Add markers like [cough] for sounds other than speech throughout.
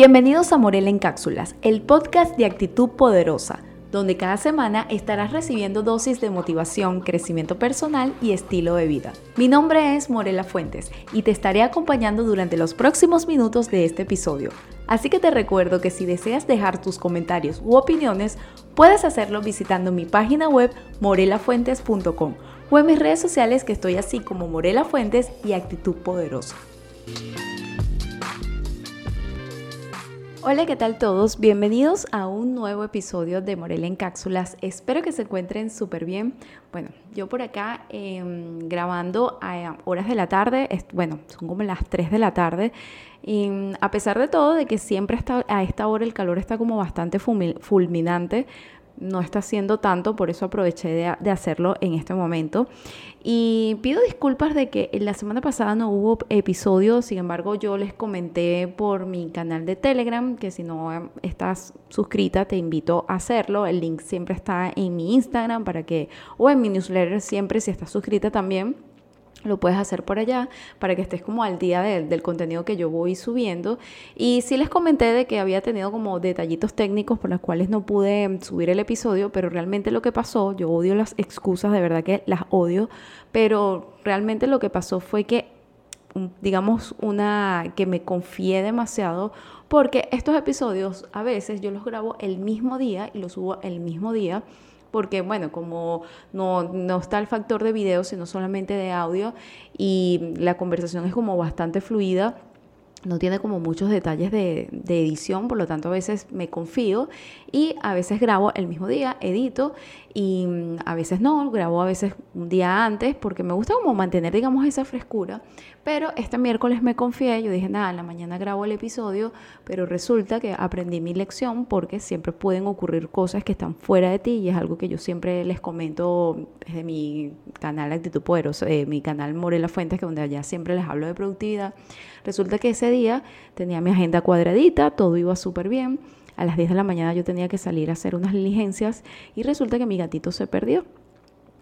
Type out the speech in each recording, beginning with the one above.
Bienvenidos a Morela en Cápsulas, el podcast de actitud poderosa, donde cada semana estarás recibiendo dosis de motivación, crecimiento personal y estilo de vida. Mi nombre es Morela Fuentes y te estaré acompañando durante los próximos minutos de este episodio. Así que te recuerdo que si deseas dejar tus comentarios u opiniones, puedes hacerlo visitando mi página web morelafuentes.com o en mis redes sociales que estoy así como Morela Fuentes y Actitud Poderosa. Hola, ¿qué tal todos? Bienvenidos a un nuevo episodio de Morel en Cápsulas. Espero que se encuentren súper bien. Bueno, yo por acá em, grabando a horas de la tarde, bueno, son como las 3 de la tarde. Y a pesar de todo, de que siempre está, a esta hora el calor está como bastante fulminante, no está haciendo tanto, por eso aproveché de, hacerlo en este momento. Y pido disculpas de que la semana pasada no hubo episodio, sin embargo yo les comenté por mi canal de Telegram que si no estás suscrita te invito a hacerlo. El link siempre está en mi Instagram para que, o en mi newsletter siempre si estás suscrita también lo puedes hacer por allá para que estés como al día del contenido que yo voy subiendo. Y sí les comenté de que había tenido como detallitos técnicos por los cuales no pude subir el episodio, pero realmente lo que pasó, yo odio las excusas, de verdad que las odio, pero realmente lo que pasó fue que digamos una que me confié demasiado porque estos episodios a veces yo los grabo el mismo día y los subo el mismo día porque bueno, como no, no, está el factor de video, sino solamente de audio, y la conversación es como bastante fluida, no tiene como muchos detalles de, edición, por lo tanto a veces me confío y a veces grabo el mismo día, edito y mm, a veces no, grabo a veces un día antes porque me gusta como mantener digamos esa frescura, pero este miércoles me confié, yo dije nada, en la mañana grabo el episodio, pero resulta que aprendí mi lección porque siempre pueden ocurrir cosas que están fuera de ti y es algo que yo siempre les comento desde mi canal Actitud Poderosa, eh, mi canal Morela Fuentes, que donde allá siempre les hablo de productividad. Resulta que ese día tenía mi agenda cuadradita, todo iba súper bien. A las 10 de la mañana yo tenía que salir a hacer unas diligencias y resulta que mi gatito se perdió.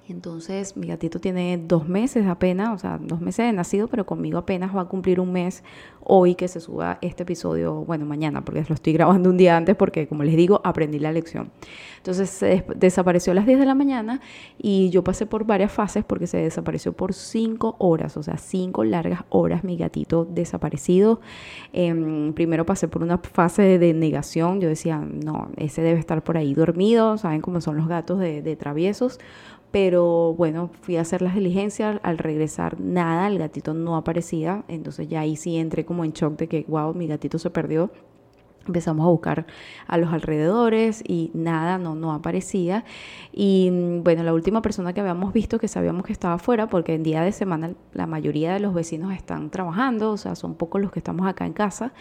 Entonces mi gatito tiene dos meses apenas, o sea, dos meses de nacido, pero conmigo apenas va a cumplir un mes hoy que se suba este episodio, bueno, mañana, porque lo estoy grabando un día antes porque, como les digo, aprendí la lección. Entonces desapareció a las 10 de la mañana y yo pasé por varias fases porque se desapareció por cinco horas, o sea, cinco largas horas mi gatito desaparecido. Em, primero pasé por una fase de negación, yo decía, no, ese debe estar por ahí dormido, saben cómo son los gatos de traviesos pero bueno, fui a hacer las diligencias, al regresar nada, el gatito no aparecía, entonces ya ahí sí entré como en shock de que, wow, mi gatito se perdió. Empezamos a buscar a los alrededores y nada, no, no aparecía. Y mm, bueno, la última persona que habíamos visto que sabíamos que estaba afuera, porque en día de semana la mayoría de los vecinos están trabajando, o sea, son pocos los que estamos acá en casa.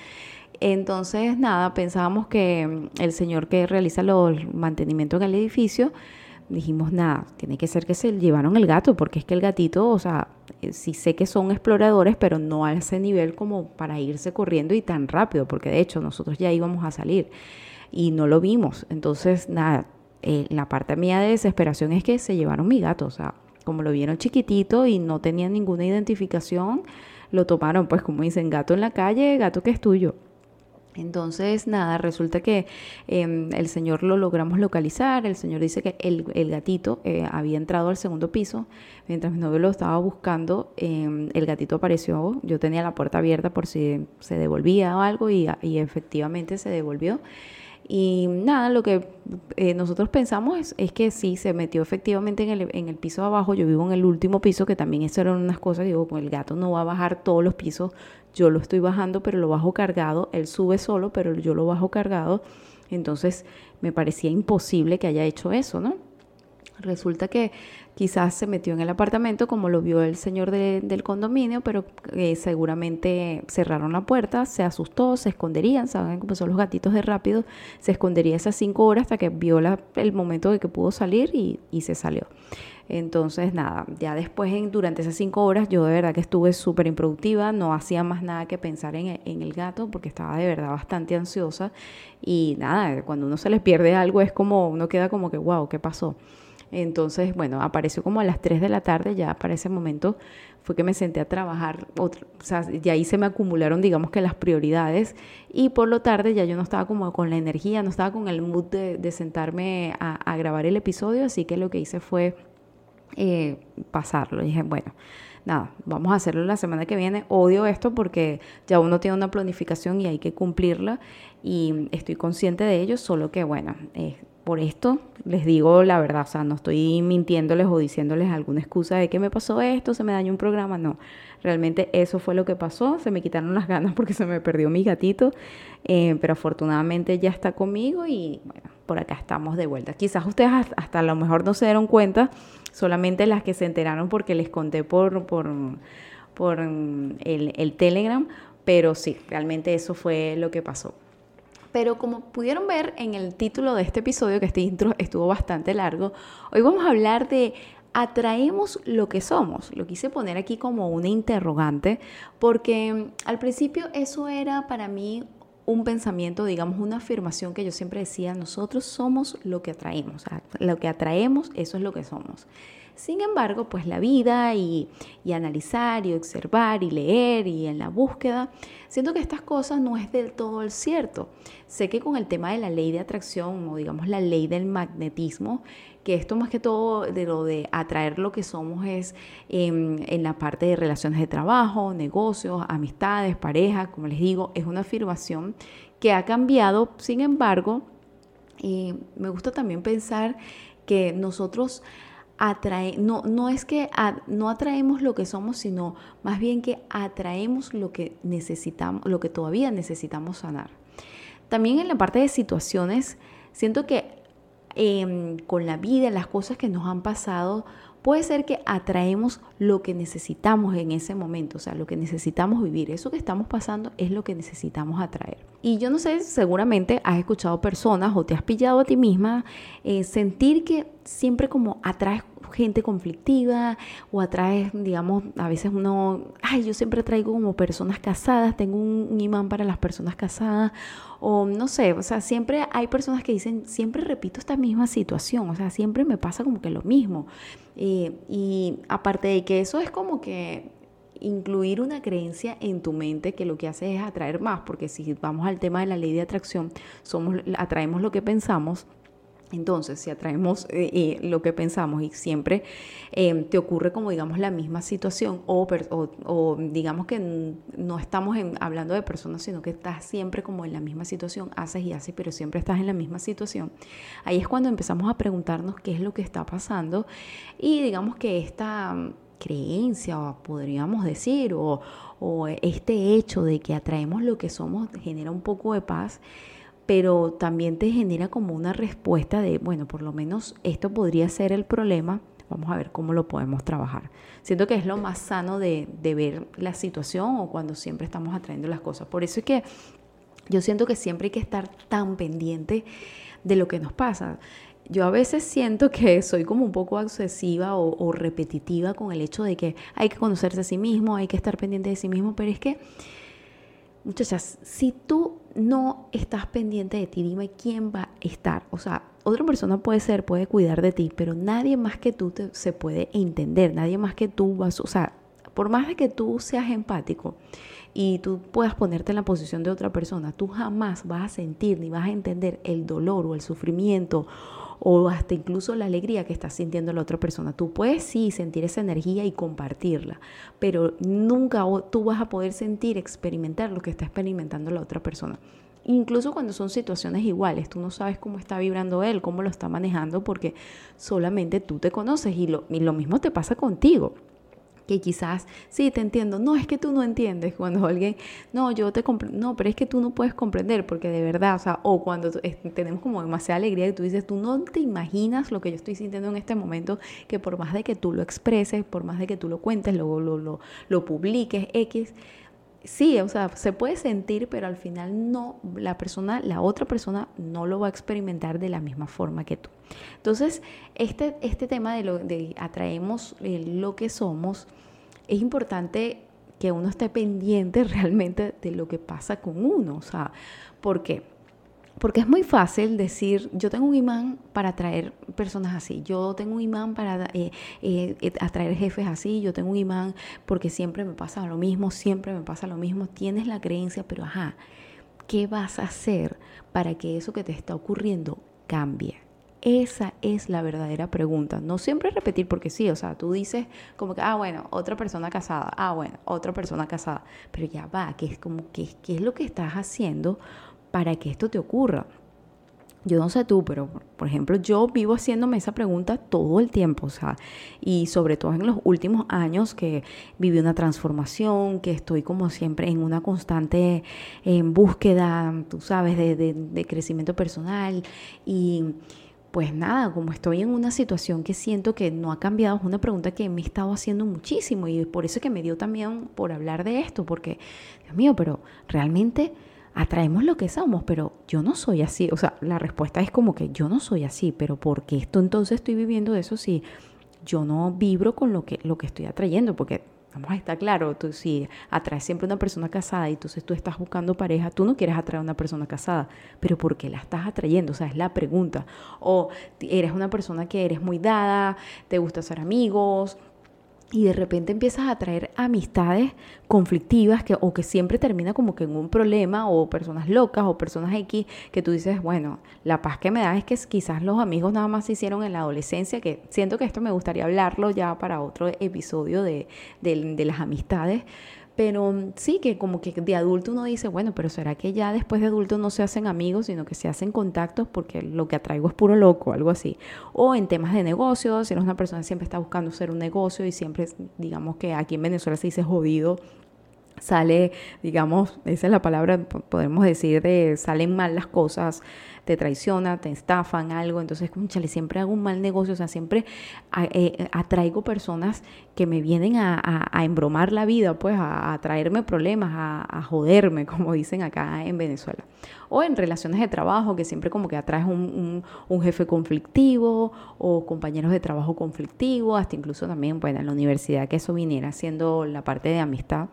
Entonces, nada, pensábamos que mm, el señor que realiza los mantenimientos en el edificio dijimos, nada, tiene que ser que se llevaron el gato, porque es que el gatito, o sea, eh, sí sé que son exploradores, pero no a ese nivel como para irse corriendo y tan rápido, porque de hecho nosotros ya íbamos a salir y no lo vimos. Entonces, nada, eh, la parte mía de desesperación es que se llevaron mi gato, o sea, como lo vieron chiquitito y no tenían ninguna identificación, lo tomaron, pues como dicen, gato en la calle, gato que es tuyo. Entonces, nada, resulta que em, el señor lo logramos localizar, el señor dice que el, gatito eh, había entrado al segundo piso, mientras mi novio lo estaba buscando, em, el gatito apareció, yo tenía la puerta abierta por si se devolvía o algo y, efectivamente se devolvió. Y nada, lo que eh, nosotros pensamos es, que sí, se metió efectivamente en el, en el piso de abajo. Yo vivo en el último piso, que también eso eran unas cosas. Digo, el gato no va a bajar todos los pisos yo lo estoy bajando, pero lo bajo cargado, él sube solo, pero yo lo bajo cargado, entonces me parecía imposible que haya hecho eso, ¿no? Resulta que quizás se metió en el apartamento como lo vio el señor del condominio, pero eh, seguramente cerraron la puerta, se asustó, se esconderían, saben cómo son los gatitos de rápido, se escondería esas cinco horas hasta que vio el momento de que pudo salir y, y se salió. Entonces, nada, ya después, en, durante esas cinco horas, yo de verdad que estuve súper improductiva, no hacía más nada que pensar en, en, el gato porque estaba de verdad bastante ansiosa y nada, cuando uno se les pierde algo es como, uno queda como que, wow, ¿qué pasó? Entonces, bueno, apareció como a las 3 de la tarde, ya para ese momento fue que me senté a trabajar, o sea, y ahí se me acumularon, digamos que las prioridades, y por lo tarde ya yo no estaba como con la energía, no estaba con el mood de, sentarme a, grabar el episodio, así que lo que hice fue eh, pasarlo. dije, bueno, nada, vamos a hacerlo la semana que viene. Odio esto porque ya uno tiene una planificación y hay que cumplirla y estoy consciente de ello, solo que bueno, eh, por esto les digo la verdad, o sea, no estoy mintiéndoles o diciéndoles alguna excusa de que me pasó esto, se me dañó un programa, no, realmente eso fue lo que pasó, se me quitaron las ganas porque se me perdió mi gatito, eh, pero afortunadamente ya está conmigo y bueno, por acá estamos de vuelta. Quizás ustedes hasta, a lo mejor no se dieron cuenta, solamente las que se enteraron porque les conté por, por, por el, el Telegram, pero sí, realmente eso fue lo que pasó. Pero como pudieron ver en el título de este episodio, que este intro estuvo bastante largo, hoy vamos a hablar de atraemos lo que somos. Lo quise poner aquí como una interrogante porque al principio eso era para mí un pensamiento, digamos, una afirmación que yo siempre decía, nosotros somos lo que atraemos, lo que atraemos, eso es lo que somos. Sin embargo, pues la vida y, analizar y observar y leer y en la búsqueda, siento que estas cosas no es del todo el cierto. Sé que con el tema de la ley de atracción o digamos la ley del magnetismo, que esto más que todo de lo de atraer lo que somos es em, en la parte de relaciones de trabajo, negocios, amistades, pareja, como les digo, es una afirmación que ha cambiado. Sin embargo, eh, me gusta también pensar que nosotros atrae, no, no es que no atraemos lo que somos, sino más bien que atraemos lo que necesitamos, lo que todavía necesitamos sanar. También en la parte de situaciones, siento que em, con la vida, las cosas que nos han pasado, puede ser que atraemos lo que necesitamos en ese momento, o sea, lo que necesitamos vivir. Eso que estamos pasando es lo que necesitamos atraer. Y yo no sé, seguramente has escuchado personas o te has pillado a ti misma eh, sentir que siempre como atraes gente conflictiva o atraes, digamos, a veces uno, ay, yo siempre traigo como personas casadas, tengo un, imán para las personas casadas, o no sé, o sea, siempre hay personas que dicen, siempre repito esta misma situación, o sea, siempre me pasa como que lo mismo. Eh, y aparte de que eso es como que incluir una creencia en tu mente que lo que hace es atraer más, porque si vamos al tema de la ley de atracción, somos atraemos lo que pensamos. Entonces, si atraemos eh, eh, lo que pensamos y siempre em, te ocurre como digamos la misma situación o, o, digamos que no estamos hablando de personas, sino que estás siempre como en la misma situación, haces y haces, pero siempre estás en la misma situación, ahí es cuando empezamos a preguntarnos qué es lo que está pasando y digamos que esta mm, creencia, podríamos decir, o, o este hecho de que atraemos lo que somos genera un poco de paz pero también te genera como una respuesta de, bueno, por lo menos esto podría ser el problema, vamos a ver cómo lo podemos trabajar. Siento que es lo más sano de, ver la situación o cuando siempre estamos atrayendo las cosas. Por eso es que yo siento que siempre hay que estar tan pendiente de lo que nos pasa. Yo a veces siento que soy como un poco obsesiva o, o repetitiva con el hecho de que hay que conocerse a sí mismo, hay que estar pendiente de sí mismo, pero es que Muchachas, si tú no estás pendiente de ti, dime quién va a estar. O sea, otra persona puede ser, puede cuidar de ti, pero nadie más que tú se puede entender, nadie más que tú vas, o sea, por más de que tú seas empático y tú puedas ponerte en la posición de otra persona, tú jamás vas a sentir ni vas a entender el dolor o el sufrimiento o hasta incluso la alegría que está sintiendo la otra persona. Tú puedes sí sentir esa energía y compartirla, pero nunca tú vas a poder sentir, experimentar lo que está experimentando la otra persona. Incluso cuando son situaciones iguales, tú no sabes cómo está vibrando él, cómo lo está manejando, porque solamente tú te conoces y lo, y lo mismo te pasa contigo que quizás, sí, te entiendo, no, es que tú no entiendes [laughs] cuando alguien, no, yo te comprendo, no, pero es que tú no puedes comprender porque de verdad, o sea, o cuando tenemos como demasiada alegría y tú dices, tú no te imaginas lo que yo estoy sintiendo en este momento, que por más de que tú lo expreses, por más de que tú lo cuentes, luego lo, lo, lo publiques, X, sí, o sea, se puede sentir, pero al final no, la persona, la otra persona no lo va a experimentar de la misma forma que tú. Entonces, este, este tema de, lo, de atraemos eh, lo que somos, es importante que uno esté pendiente [laughs] realmente de lo que pasa con uno, o sea, ¿por qué? Porque es muy fácil decir, yo tengo un imán para atraer personas así, yo tengo un imán para eh, eh, eh, atraer jefes así, yo tengo un imán porque siempre me pasa lo mismo, siempre me pasa lo mismo, tienes la creencia, pero ajá, ¿qué vas a hacer para que eso que te está ocurriendo cambie? Esa es la verdadera pregunta. No siempre repetir porque sí, o sea, tú dices como que, ah, bueno, otra persona casada, ah, bueno, otra persona casada, pero ya va, que es como, ¿qué es lo que estás haciendo para que esto te ocurra? Yo no sé tú, pero por ejemplo, yo vivo haciéndome esa pregunta todo el tiempo, o sea, y sobre todo en los últimos años que viví una transformación, que estoy como siempre en una constante en búsqueda, tú sabes, de, de crecimiento personal y pues nada, como estoy en una situación que siento que no ha cambiado, es una pregunta que me he estado haciendo muchísimo y por eso que me dio también por hablar de esto, porque, Dios mío, pero realmente atraemos lo que somos, pero yo no soy así. O sea, la respuesta es como que yo no soy así, pero ¿por qué esto entonces estoy viviendo eso si yo no vibro con lo que, lo que estoy atrayendo? Porque Vamos a estar claro, tú si atraes siempre una persona casada y entonces tú estás buscando pareja, tú no quieres atraer a una persona casada, pero ¿por qué la estás atrayendo? O sea, es la pregunta. O eres una persona que eres muy dada, te gusta ser amigos, y de repente empiezas a traer amistades conflictivas que, o que siempre termina como que en un problema o personas locas o personas X que tú dices, bueno, la paz que me da es que quizás los amigos nada más se hicieron en la adolescencia, que siento que esto me gustaría hablarlo ya para otro episodio de, de las amistades, pero mm, sí que como que de adulto uno dice, bueno, pero ¿será que ya después de adulto no se hacen amigos, sino que se hacen contactos porque lo que atraigo es puro loco, algo así? O en temas de negocios, si eres una persona que siempre está buscando hacer un negocio y siempre, digamos que aquí en Venezuela se dice jodido, sale, digamos, esa es la palabra, podemos decir, de salen mal las cosas, te traiciona, te estafan algo, entonces, escúchale, siempre hago un mal negocio, o sea, siempre eh, atraigo personas que me vienen a, embromar la vida, pues a, traerme problemas, a, joderme, [laughs] como dicen acá en Venezuela. O en relaciones de trabajo, que siempre como que atraes un, un, jefe conflictivo o compañeros de trabajo conflictivos, hasta incluso también, bueno, en la universidad que eso viniera siendo la parte de amistad.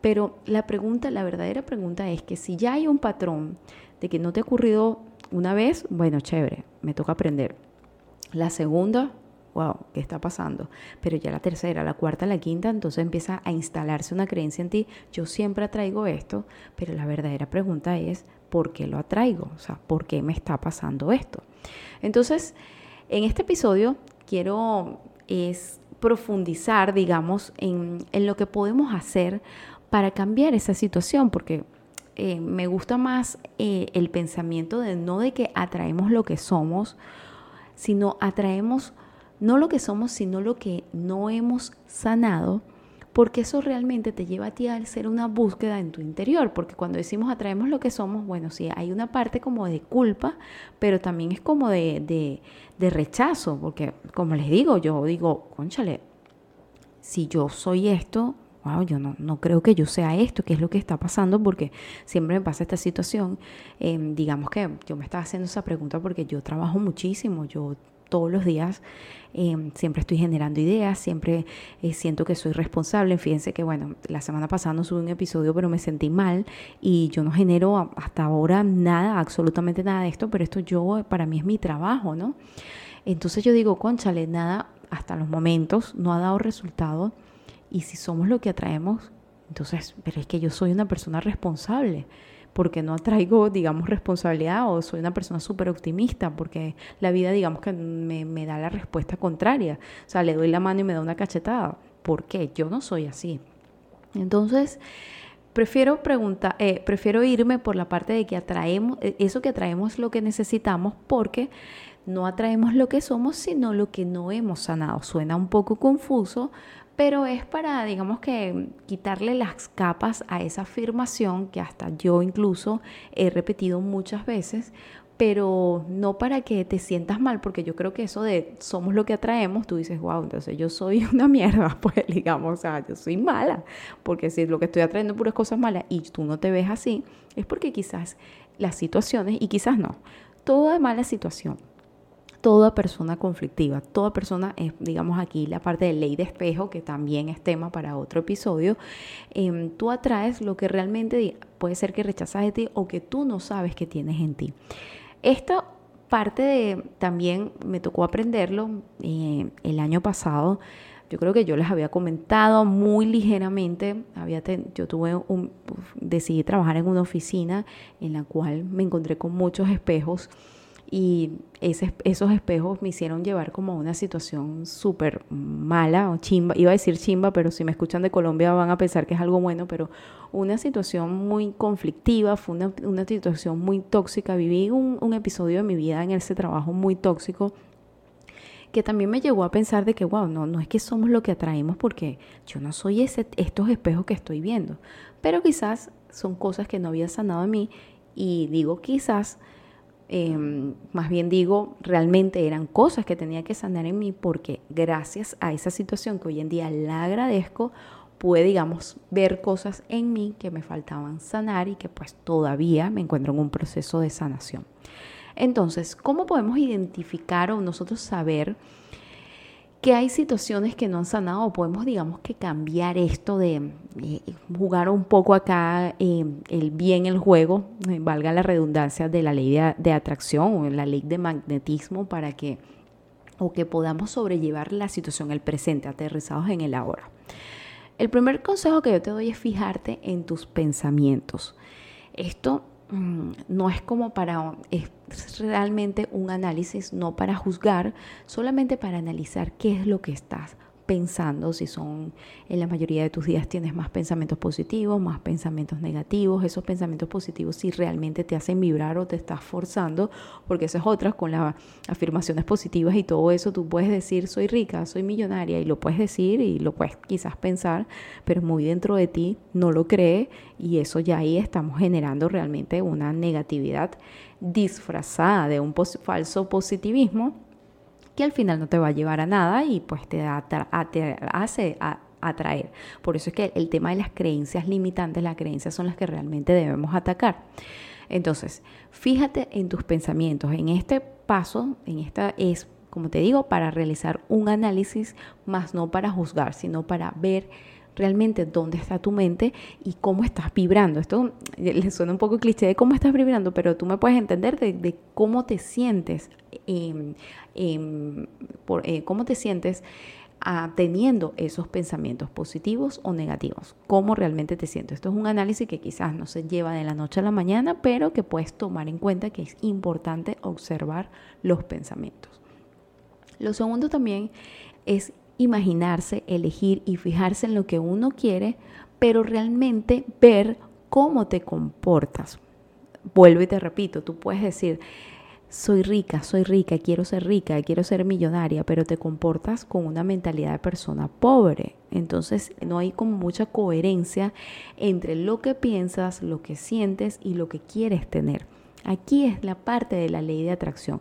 Pero la pregunta, la verdadera pregunta es que si ya hay un patrón de que no te ha ocurrido una vez, bueno, chévere, me toca aprender. La segunda, wow, ¿qué está pasando? Pero ya la tercera, la cuarta, la quinta, entonces empieza a instalarse una creencia en ti. Yo siempre atraigo esto, pero la verdadera pregunta es, ¿por qué lo atraigo? O sea, ¿por qué me está pasando esto? Entonces, en este episodio quiero es profundizar, digamos, en, en lo que podemos hacer para cambiar esa situación, porque eh, me gusta más eh, el pensamiento de no de que atraemos lo que somos, sino atraemos no lo que somos, sino lo que no hemos sanado, porque eso realmente te lleva a ti a hacer una búsqueda en tu interior, porque cuando decimos atraemos lo que somos, bueno, sí, hay una parte como de culpa, pero también es como de, de, de rechazo, porque como les digo, yo digo, conchale, si yo soy esto, wow, yo no, no creo que yo sea esto, qué es lo que está pasando, porque siempre me pasa esta situación. Em, digamos que yo me estaba haciendo esa pregunta porque yo trabajo muchísimo, yo todos los días em, siempre estoy generando ideas, siempre eh, siento que soy responsable. Fíjense que, bueno, la semana pasada no subí un episodio, pero me sentí mal y yo no genero hasta ahora nada, absolutamente nada de esto, pero esto yo, para mí es mi trabajo, ¿no? Entonces yo digo, conchale, nada, hasta los momentos no ha dado resultado y si somos lo que atraemos, entonces, pero es que yo soy una persona responsable, porque no atraigo, digamos, responsabilidad o soy una persona súper optimista, porque la vida, digamos, que me, me, da la respuesta contraria. O sea, le doy la mano y me da una cachetada. ¿Por qué? Yo no soy así. Entonces, prefiero preguntar, eh, prefiero irme por la parte de que atraemos, eh, eso que atraemos lo que necesitamos, porque no atraemos lo que somos, sino lo que no hemos sanado. Suena un poco confuso, pero es para, digamos que, quitarle las capas a esa afirmación que hasta yo incluso he repetido muchas veces, pero no para que te sientas mal, porque yo creo que eso de somos lo que atraemos, tú dices, wow, entonces yo soy [laughs] una mierda, [laughs] pues digamos, o sea, yo soy mala, porque si lo que estoy atrayendo puras cosas malas y tú no te ves así, es porque quizás las situaciones, y quizás no, toda mala situación toda persona conflictiva, toda persona, digamos aquí la parte de ley de espejo, que también es tema para otro episodio, em, tú atraes lo que realmente puede ser que rechazas de ti o que tú no sabes que tienes en ti. Esta parte de, también me tocó aprenderlo eh, el año pasado. Yo creo que yo les había comentado muy ligeramente, había yo tuve un, decidí trabajar en una oficina en la cual me encontré con muchos espejos y esos espejos me hicieron llevar como a una situación súper mala o chimba, iba a decir chimba, pero si me escuchan de Colombia van a pensar que es algo bueno, pero una situación muy conflictiva, fue una, una situación muy tóxica, viví un, episodio de mi vida en ese trabajo muy tóxico que también me llevó a pensar de que, wow, no, no es que somos lo que atraemos porque yo no soy ese, estos espejos que estoy viendo, pero quizás son cosas que no había sanado en mí y digo quizás Em, más bien digo, realmente eran cosas que tenía que sanar en mí porque gracias a esa situación que hoy en día la agradezco, pude, digamos, ver cosas en mí que me faltaban sanar y que pues todavía me encuentro en un proceso de sanación. Entonces, ¿cómo podemos identificar o nosotros saber que hay situaciones que no han sanado podemos, digamos, que cambiar esto de eh, jugar un poco acá eh, el bien el juego, eh, valga la redundancia de la ley de, atracción o la ley de magnetismo para que o que podamos sobrellevar la situación, el presente, aterrizados en el ahora. El primer consejo que yo te doy es fijarte en tus pensamientos. Esto no es como para, es realmente un análisis, no para juzgar, solamente para analizar qué es lo que estás pensando, si son en la mayoría de tus días tienes más pensamientos positivos, más pensamientos negativos, esos pensamientos positivos si realmente te hacen vibrar o te estás forzando, porque eso es otra con las afirmaciones positivas y todo eso, tú puedes decir soy rica, soy millonaria y lo puedes decir y lo puedes quizás pensar, pero muy dentro de ti no lo cree y eso ya ahí estamos generando realmente una negatividad disfrazada de un falso positivismo que al final no te va a llevar a nada y pues te, hace atraer. Por eso es que el tema de las creencias limitantes, las creencias son las que realmente debemos atacar. Entonces, fíjate en tus pensamientos. En este paso, en esta es, como te digo, para realizar un análisis, más no para juzgar, sino para ver realmente dónde está tu mente y cómo estás vibrando. Esto le suena un poco cliché de cómo estás vibrando, pero tú me puedes entender de, cómo te sientes, em, em, por, eh, cómo te sientes ah, teniendo esos pensamientos positivos o negativos, cómo realmente te sientes. Esto es un análisis que quizás no se lleva de la noche a la mañana, pero que puedes tomar en cuenta que es importante observar los pensamientos. Lo segundo también es imaginarse, elegir y fijarse en lo que uno quiere, pero realmente ver cómo te comportas. Vuelvo y te repito, tú puedes decir, soy rica, soy rica, quiero ser rica, quiero ser millonaria, pero te comportas con una mentalidad de persona pobre. Entonces no hay como mucha coherencia entre lo que piensas, lo que sientes y lo que quieres tener. Aquí es la parte de la ley de atracción.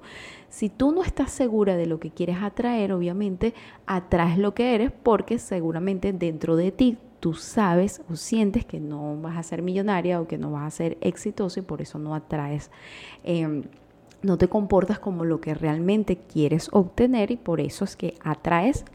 Si tú no estás segura de lo que quieres atraer, obviamente atraes lo que eres porque seguramente dentro de ti tú sabes o sientes que no vas a ser millonaria o que no vas a ser exitoso y por eso no atraes. Em, no te comportas como lo que realmente quieres obtener y por eso es que atraes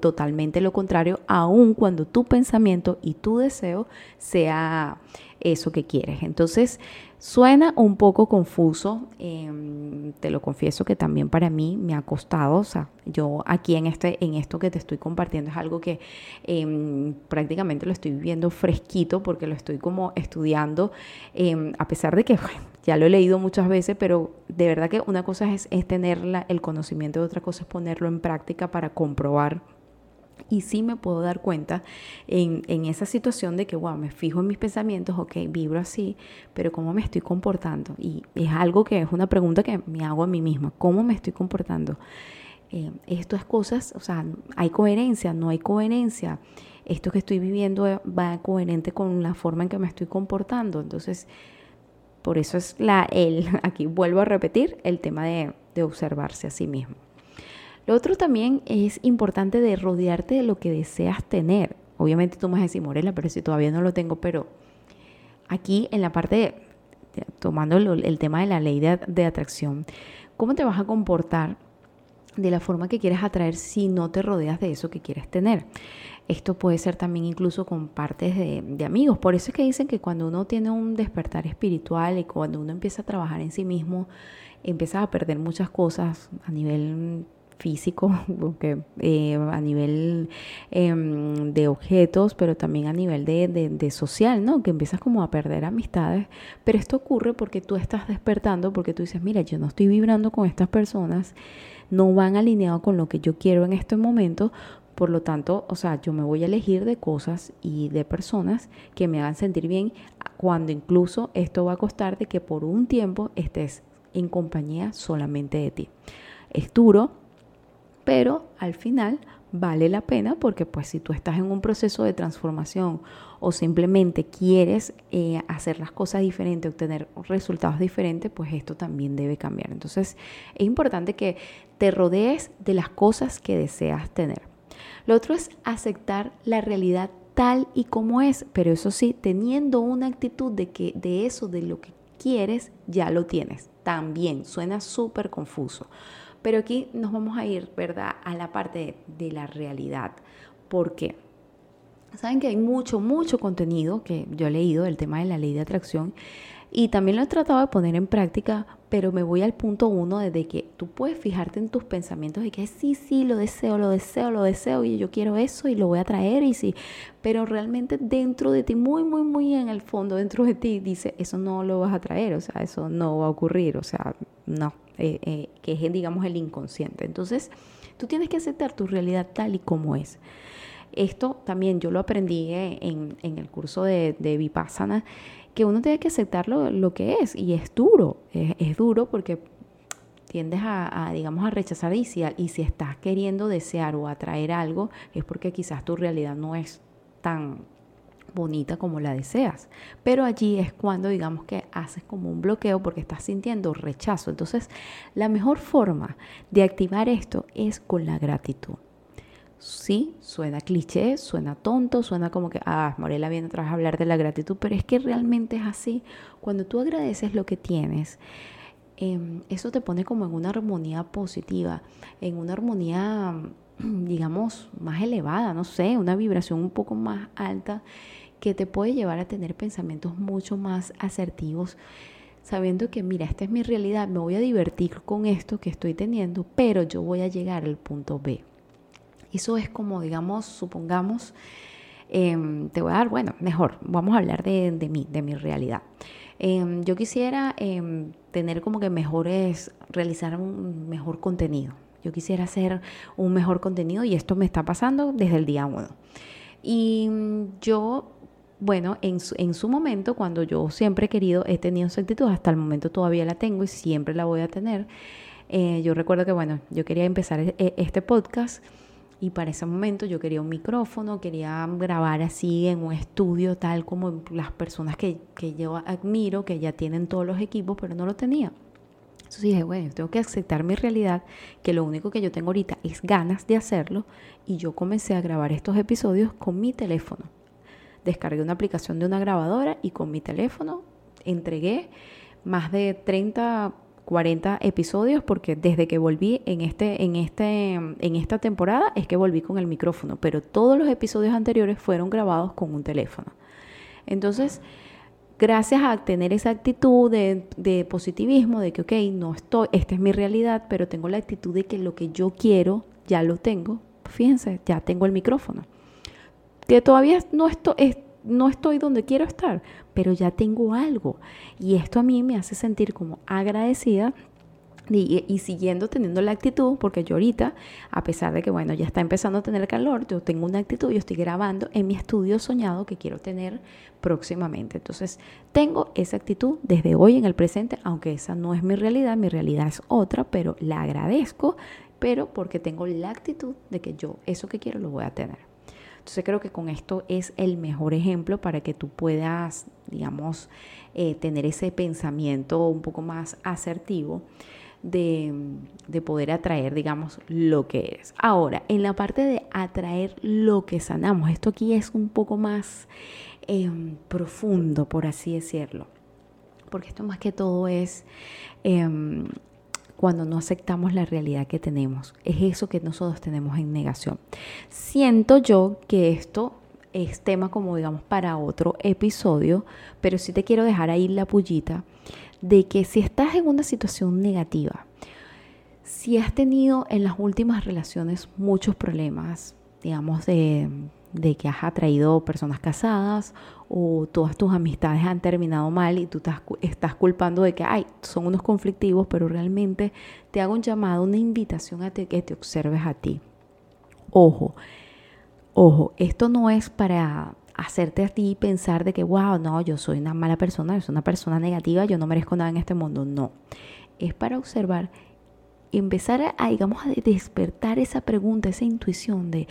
totalmente lo contrario, aun cuando tu pensamiento y tu deseo sea eso que quieres. Entonces, suena un poco confuso, em, te lo confieso que también para mí me ha costado, o sea, yo aquí en, este, en esto que te estoy compartiendo es algo que em, prácticamente lo estoy viviendo fresquito porque lo estoy como estudiando, em, a pesar de que [laughs] ya lo he leído muchas veces, pero de verdad que una cosa es, es tener el conocimiento otra cosa es ponerlo en práctica para comprobar y sí me puedo dar cuenta en, en, esa situación de que, wow, me fijo en mis pensamientos, ok, vibro así, pero ¿cómo me estoy comportando? Y es algo que es una pregunta que me hago a mí misma, ¿cómo me estoy comportando? Eh, esto es cosas, o sea, hay coherencia, no hay coherencia. Esto que estoy viviendo va coherente con la forma en que me estoy comportando. Entonces, por eso es la, el, [laughs] aquí vuelvo a repetir, el tema de, de observarse a sí mismo. Lo otro también es importante de rodearte de lo que deseas tener. Obviamente tú me vas a decir, Morela, pero si todavía no lo tengo, pero aquí en la parte, tomando el, tema de la ley de, de atracción, ¿cómo te vas a comportar de la forma que quieres atraer si no te rodeas de eso que quieres tener? Esto puede ser también incluso con partes de, amigos. Por eso es que dicen que cuando uno tiene un despertar espiritual y cuando uno empieza a trabajar en sí mismo, empieza a perder muchas cosas a nivel físico, [laughs] eh, a nivel em, de objetos, pero también a nivel de, de, social, ¿no? Que empiezas como a perder amistades. Pero esto ocurre porque tú estás despertando, porque tú dices, mira, yo no estoy vibrando con estas personas, no van alineados con lo que yo quiero en este momento. Por lo tanto, o sea, yo me voy a elegir de cosas y de personas que me hagan sentir bien, cuando incluso esto va a costar de que por un tiempo estés en compañía solamente de ti. Es duro, pero al final vale la pena porque pues si tú estás en un proceso de transformación o simplemente quieres eh, hacer las cosas diferentes, obtener resultados diferentes, pues esto también debe cambiar. Entonces es importante que te rodees de las cosas que deseas tener. Lo otro es aceptar la realidad tal y como es, pero eso sí, teniendo una actitud de que de eso, de lo que quieres, ya lo tienes. También suena súper confuso. Pero aquí nos vamos a ir, ¿verdad?, a la parte de, la realidad. ¿Por qué? Saben que hay mucho, mucho contenido que yo he leído del tema de la ley de atracción y también lo he tratado de poner en práctica, pero me voy al punto uno de que tú puedes fijarte en tus pensamientos y que sí, sí, lo deseo, lo deseo, lo deseo y yo quiero eso y lo voy a traer y sí, pero realmente dentro de ti, muy, muy, muy en el fondo, dentro de ti, dice, eso no lo vas a traer, o sea, eso no va a ocurrir, o sea, no, eh, eh, que es, digamos, el inconsciente. Entonces, tú tienes que aceptar tu realidad tal y como es. Esto también yo lo aprendí eh, en, el curso de, de Vipassana que uno tiene que aceptar lo, que es y es duro, es, duro porque tiendes a, digamos, a rechazar y si, y si estás queriendo desear o atraer algo es porque quizás tu realidad no es tan bonita como la deseas. Pero allí es cuando digamos que haces como un bloqueo porque estás sintiendo rechazo. Entonces, la mejor forma de activar esto es con la gratitud. Sí, suena cliché, suena tonto, suena como que, ah, Morela viene atrás a hablar de la gratitud, pero es que realmente es así. Cuando tú agradeces lo que tienes, em, eso te pone como en una armonía positiva, en una armonía, digamos, más elevada, no sé, una vibración un poco más alta que te puede llevar a tener pensamientos mucho más asertivos sabiendo que, mira, esta es mi realidad, me voy a divertir con esto que estoy teniendo, pero yo voy a llegar al punto B. Eso es como, digamos, supongamos, em, te voy a dar, bueno, mejor, vamos a hablar de, mí, de mi realidad. Em, yo quisiera em, tener como que mejores, realizar un mejor contenido. Yo quisiera hacer un mejor contenido y esto me está pasando desde el día uno. Y yo bueno, en su, en su, momento, cuando yo siempre he querido, he tenido esa actitud, hasta el momento todavía la tengo y siempre la voy a tener. Eh, yo recuerdo que, bueno, yo quería empezar e, e, este podcast y para ese momento yo quería un micrófono, quería grabar así en un estudio, tal como las personas que, que yo admiro, que ya tienen todos los equipos, pero no lo tenía. Entonces dije, bueno, tengo que aceptar mi realidad, que lo único que yo tengo ahorita es ganas de hacerlo, y yo comencé a grabar estos episodios con mi teléfono. Descargué una aplicación de una grabadora y con mi teléfono entregué más de 30 40 episodios porque desde que volví en este en este en esta temporada es que volví con el micrófono, pero todos los episodios anteriores fueron grabados con un teléfono. Entonces, gracias a tener esa actitud de, de, positivismo, de que, ok, no estoy, esta es mi realidad, pero tengo la actitud de que lo que yo quiero ya lo tengo, fíjense, ya tengo el micrófono. Que todavía no estoy, no estoy donde quiero estar, pero ya tengo algo. Y esto a mí me hace sentir como agradecida y, siguiendo teniendo la actitud, porque yo ahorita, a pesar de que, bueno, ya está empezando a tener calor, yo tengo una actitud, yo estoy grabando en mi estudio soñado que quiero tener próximamente. Entonces, tengo esa actitud desde hoy en el presente, aunque esa no es mi realidad, mi realidad es otra, pero la agradezco, pero porque tengo la actitud de que yo eso que quiero lo voy a tener. Entonces creo que con esto es el mejor ejemplo para que tú puedas, digamos, eh, tener ese pensamiento un poco más asertivo de, poder atraer, digamos, lo que eres. Ahora, en la parte de atraer lo que sanamos, esto aquí es un poco más em, profundo, por así decirlo, porque esto más que todo es... Em, cuando no aceptamos la realidad que tenemos. Es eso que nosotros tenemos en negación. Siento yo que esto es tema como digamos para otro episodio, pero sí te quiero dejar ahí la pullita de que si estás en una situación negativa, si has tenido en las últimas relaciones muchos problemas, digamos, de, de que has atraído personas casadas o todas tus amistades han terminado mal y tú estás, culpando de que, ay, son unos conflictivos, pero realmente te hago un llamado, una invitación a que te observes a ti. Ojo, ojo, esto no es para hacerte a ti pensar de que, wow, no, yo soy una mala persona, yo soy una persona negativa, yo no merezco nada en este mundo. No, es para observar, empezar a, digamos, a despertar esa pregunta, esa intuición de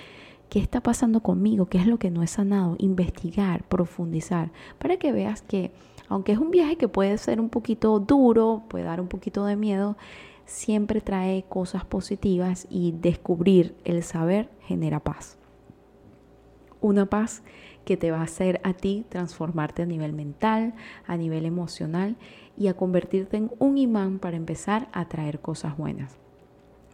qué está pasando conmigo, qué es lo que no he sanado, investigar, profundizar, para que veas que aunque es un viaje que puede ser un poquito duro, puede dar un poquito de miedo, siempre trae cosas positivas y descubrir el saber genera paz. Una paz que te va a hacer a ti transformarte a nivel mental, a nivel emocional y a convertirte en un imán para empezar a traer cosas buenas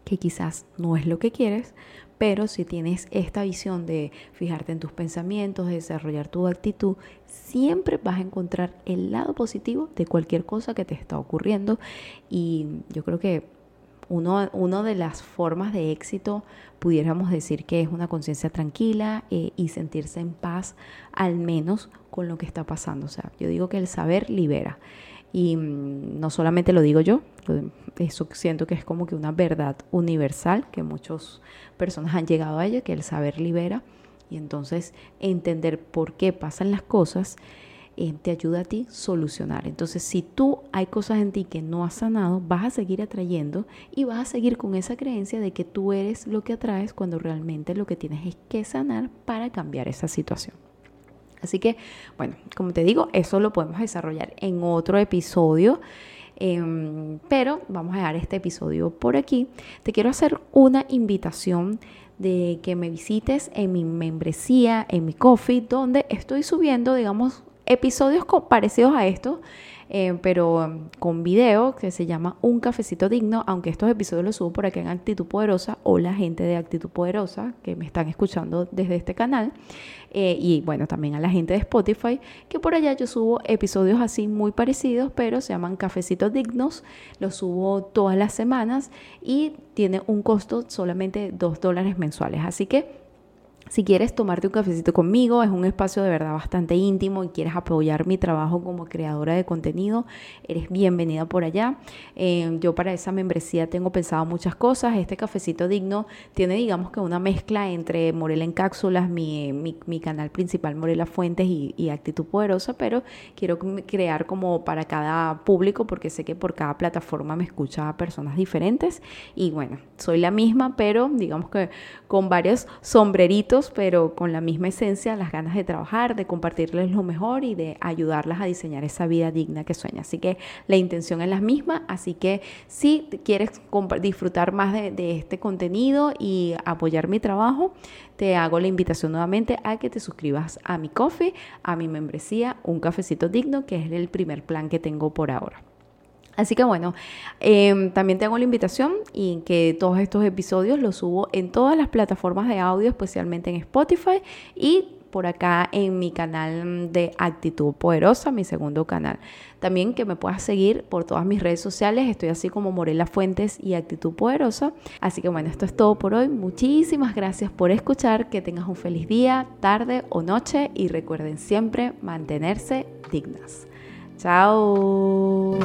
que quizás no es lo que quieres, pero si tienes esta visión de fijarte en tus pensamientos, de desarrollar tu actitud, siempre vas a encontrar el lado positivo de cualquier cosa que te está ocurriendo. Y yo creo que uno, de las formas de éxito pudiéramos decir que es una conciencia tranquila eh, y sentirse en paz, al menos con lo que está pasando. O sea, yo digo que el saber libera. Y mm, no solamente lo digo yo, eso siento que es como que una verdad universal, que muchas personas han llegado a ella, que el saber libera. Y entonces entender por qué pasan las cosas eh, te ayuda a ti solucionar. Entonces, si tú hay cosas en ti que no has sanado, vas a seguir atrayendo y vas a seguir con esa creencia de que tú eres lo que atraes cuando realmente lo que tienes es que sanar para cambiar esa situación. Así que, bueno, como te digo, eso lo podemos desarrollar en otro episodio. Em, pero vamos a dejar este episodio por aquí. Te quiero hacer una invitación de que me visites en mi membresía, en mi coffee, donde estoy subiendo, digamos, episodios parecidos a estos eh, pero um, con video que se llama Un Cafecito Digno, aunque estos episodios los subo por aquí en Actitud Poderosa o la gente de Actitud Poderosa que me están escuchando desde este canal. Eh, y bueno, también a la gente de Spotify, que por allá yo subo episodios así muy parecidos, pero se llaman Cafecitos Dignos, los subo todas las semanas y tiene un costo solamente 2 dólares mensuales. Así que si quieres tomarte un cafecito conmigo, es un espacio de verdad bastante íntimo y quieres apoyar mi trabajo como creadora de contenido, eres bienvenida por allá. Eh, yo para esa membresía tengo pensado muchas cosas. Este cafecito digno tiene, digamos que una mezcla entre Morela en cápsulas, mi, mi, canal principal Morela Fuentes y, y, Actitud Poderosa, pero quiero crear como para cada público porque sé que por cada plataforma me escucha a personas diferentes y bueno, soy la misma, pero digamos que con varios sombreritos pero con la misma esencia, las ganas de trabajar, de compartirles lo mejor y de ayudarlas a diseñar esa vida digna que sueña. Así que la intención es la misma, así que si quieres disfrutar más de, de este contenido y apoyar mi trabajo, te hago la invitación nuevamente a que te suscribas a mi coffee, a mi membresía, un cafecito digno, que es el primer plan que tengo por ahora. Así que bueno, em, también tengo la invitación y que todos estos episodios los subo en todas las plataformas de audio, especialmente en Spotify y por acá en mi canal de Actitud Poderosa, mi segundo canal. También que me puedas seguir por todas mis redes sociales, estoy así como Morela Fuentes y Actitud Poderosa. Así que bueno, esto es todo por hoy. Muchísimas gracias por escuchar, que tengas un feliz día, tarde o noche y recuerden siempre mantenerse dignas. Chao.